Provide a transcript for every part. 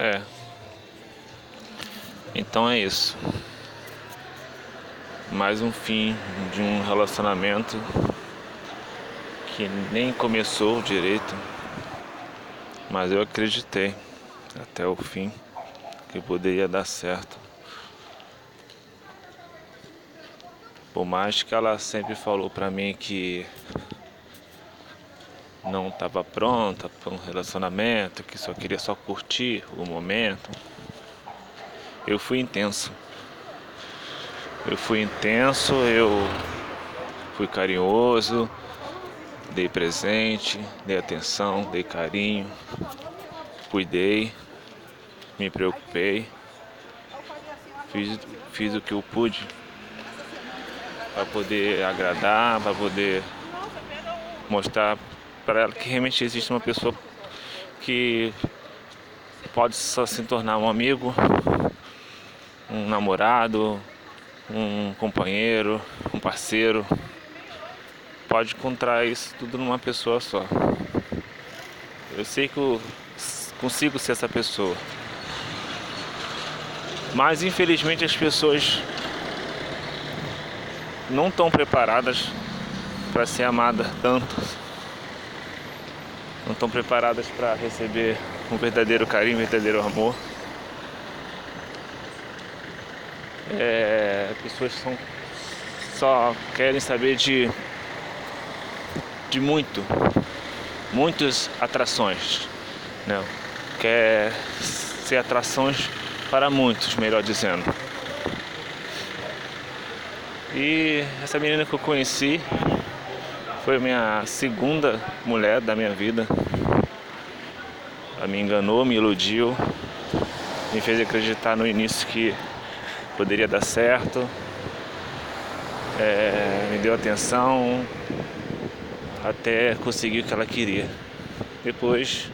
É. Então é isso. Mais um fim de um relacionamento que nem começou direito, mas eu acreditei até o fim que poderia dar certo. Por mais que ela sempre falou pra mim que não estava pronta para um relacionamento, que só queria só curtir o momento. Eu fui intenso. Eu fui intenso, eu fui carinhoso, dei presente, dei atenção, dei carinho, cuidei, me preocupei, fiz, fiz o que eu pude para poder agradar, para poder mostrar para ela que realmente existe uma pessoa que pode só se tornar um amigo, um namorado, um companheiro, um parceiro. Pode encontrar isso tudo numa pessoa só. Eu sei que eu consigo ser essa pessoa. Mas infelizmente as pessoas não estão preparadas para ser amadas tanto não estão preparadas para receber um verdadeiro carinho, um verdadeiro amor. É, pessoas são, só querem saber de, de muito, muitas atrações. Né? Quer ser atrações para muitos, melhor dizendo. E essa menina que eu conheci foi minha segunda mulher da minha vida. Ela me enganou, me iludiu, me fez acreditar no início que poderia dar certo, é, me deu atenção até conseguir o que ela queria. Depois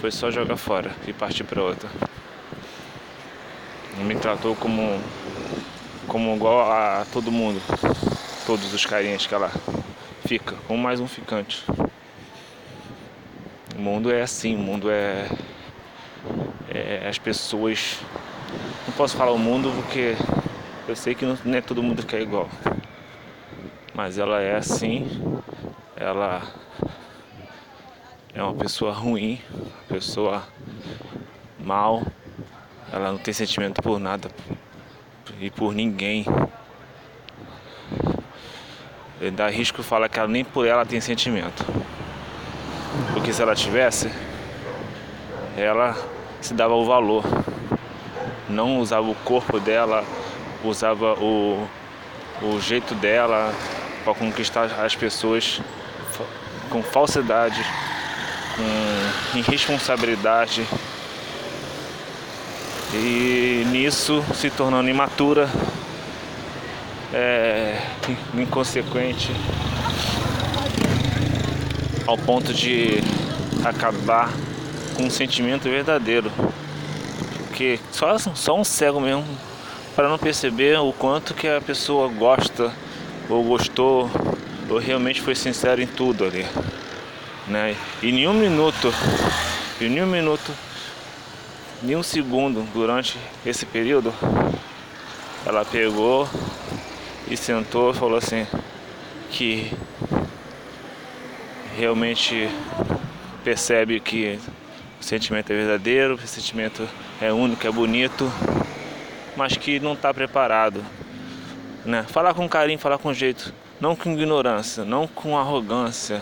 foi só jogar fora e partir para outra. Me tratou como, como igual a todo mundo, todos os carinhas que ela fica, como mais um ficante. O mundo é assim, o mundo é, é as pessoas. Não posso falar o mundo porque eu sei que não, não é todo mundo que é igual. Mas ela é assim, ela é uma pessoa ruim, pessoa mal, ela não tem sentimento por nada e por ninguém. Dá risco falar que ela nem por ela tem sentimento. Porque se ela tivesse, ela se dava o valor. Não usava o corpo dela, usava o, o jeito dela para conquistar as pessoas com falsidade, com irresponsabilidade. E nisso se tornando imatura, é, inconsequente ao ponto de acabar com um sentimento verdadeiro. Porque só, só um cego mesmo para não perceber o quanto que a pessoa gosta ou gostou ou realmente foi sincero em tudo ali. Né? E nenhum minuto, e nenhum minuto, nenhum segundo durante esse período, ela pegou e sentou falou assim que realmente percebe que o sentimento é verdadeiro, o sentimento é único, é bonito, mas que não está preparado. Né? Falar com carinho, falar com jeito, não com ignorância, não com arrogância,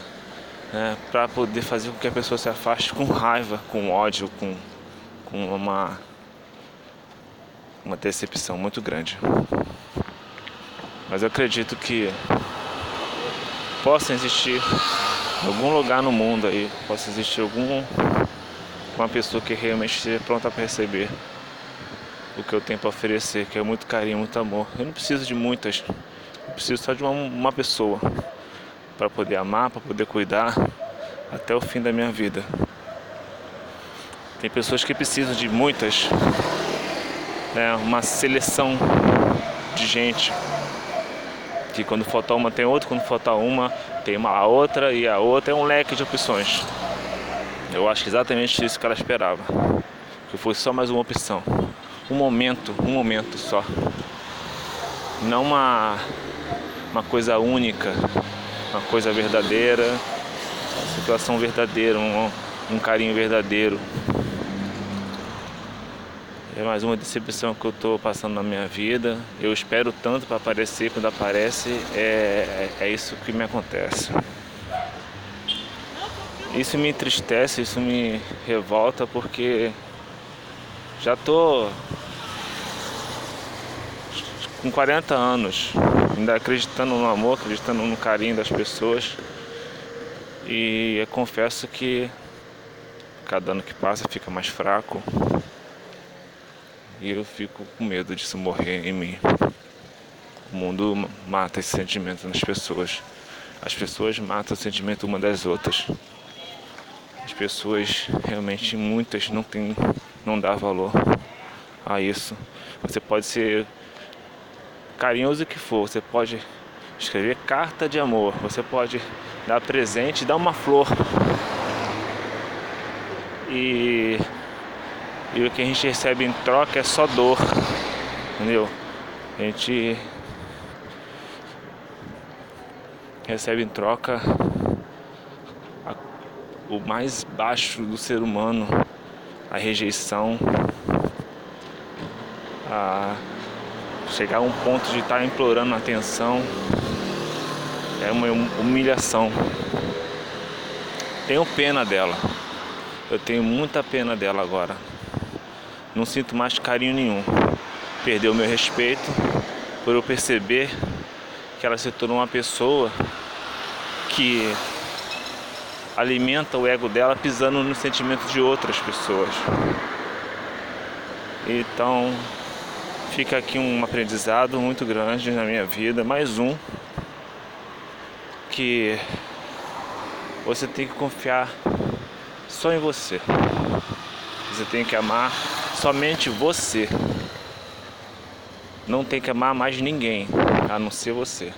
né? para poder fazer com que a pessoa se afaste com raiva, com ódio, com, com uma, uma decepção muito grande. Mas eu acredito que possa existir algum lugar no mundo aí, possa existir algum uma pessoa que realmente esteja pronta para receber o que eu tenho para oferecer, que é muito carinho, muito amor. Eu não preciso de muitas, eu preciso só de uma, uma pessoa para poder amar, para poder cuidar até o fim da minha vida. Tem pessoas que precisam de muitas, né, uma seleção de gente que quando faltar uma tem outra, quando faltar uma tem uma a outra e a outra é um leque de opções. Eu acho que exatamente isso que ela esperava. que fosse só mais uma opção. Um momento, um momento só. Não uma, uma coisa única, uma coisa verdadeira, uma situação verdadeira, um, um carinho verdadeiro. É mais uma decepção que eu estou passando na minha vida. Eu espero tanto para aparecer, quando aparece, é, é, é isso que me acontece. Isso me entristece, isso me revolta porque já tô com 40 anos, ainda acreditando no amor, acreditando no carinho das pessoas. E eu confesso que cada ano que passa fica mais fraco. E eu fico com medo disso morrer em mim. O mundo mata esse sentimento nas pessoas. As pessoas matam o sentimento uma das outras. As pessoas realmente muitas não tem, não dá valor a isso. Você pode ser carinhoso que for, você pode escrever carta de amor, você pode dar presente, dar uma flor. E e o que a gente recebe em troca é só dor, entendeu? A gente recebe em troca a, o mais baixo do ser humano, a rejeição, a chegar a um ponto de estar implorando atenção, é uma humilhação. Tenho pena dela, eu tenho muita pena dela agora não sinto mais carinho nenhum. Perdeu meu respeito por eu perceber que ela se tornou uma pessoa que alimenta o ego dela pisando nos sentimentos de outras pessoas. Então, fica aqui um aprendizado muito grande na minha vida, mais um que você tem que confiar só em você. Você tem que amar somente você. Não tem que amar mais ninguém, a não ser você.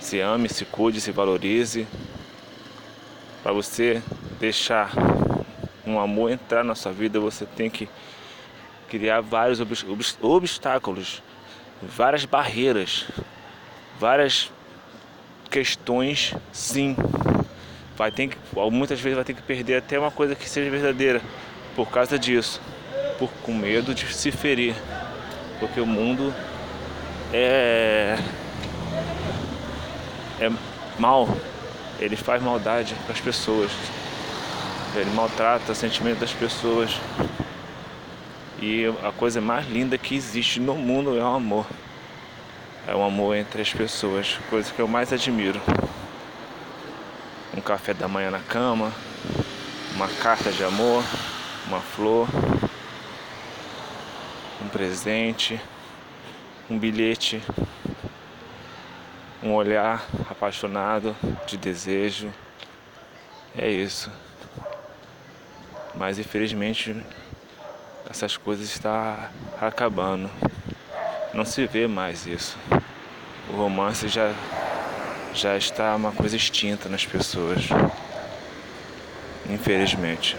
Se ame, se cuide, se valorize. Para você deixar um amor entrar na sua vida, você tem que criar vários obstáculos, várias barreiras, várias questões, sim. Vai ter que, muitas vezes vai ter que perder até uma coisa que seja verdadeira por causa disso, por com medo de se ferir, porque o mundo é é mal, ele faz maldade com as pessoas, ele maltrata o sentimento das pessoas. E a coisa mais linda que existe no mundo é o amor. É o amor entre as pessoas, coisa que eu mais admiro. Um café da manhã na cama, uma carta de amor, uma flor, um presente, um bilhete, um olhar apaixonado de desejo. É isso. Mas infelizmente essas coisas estão acabando. Não se vê mais isso. O romance já, já está uma coisa extinta nas pessoas. Infelizmente.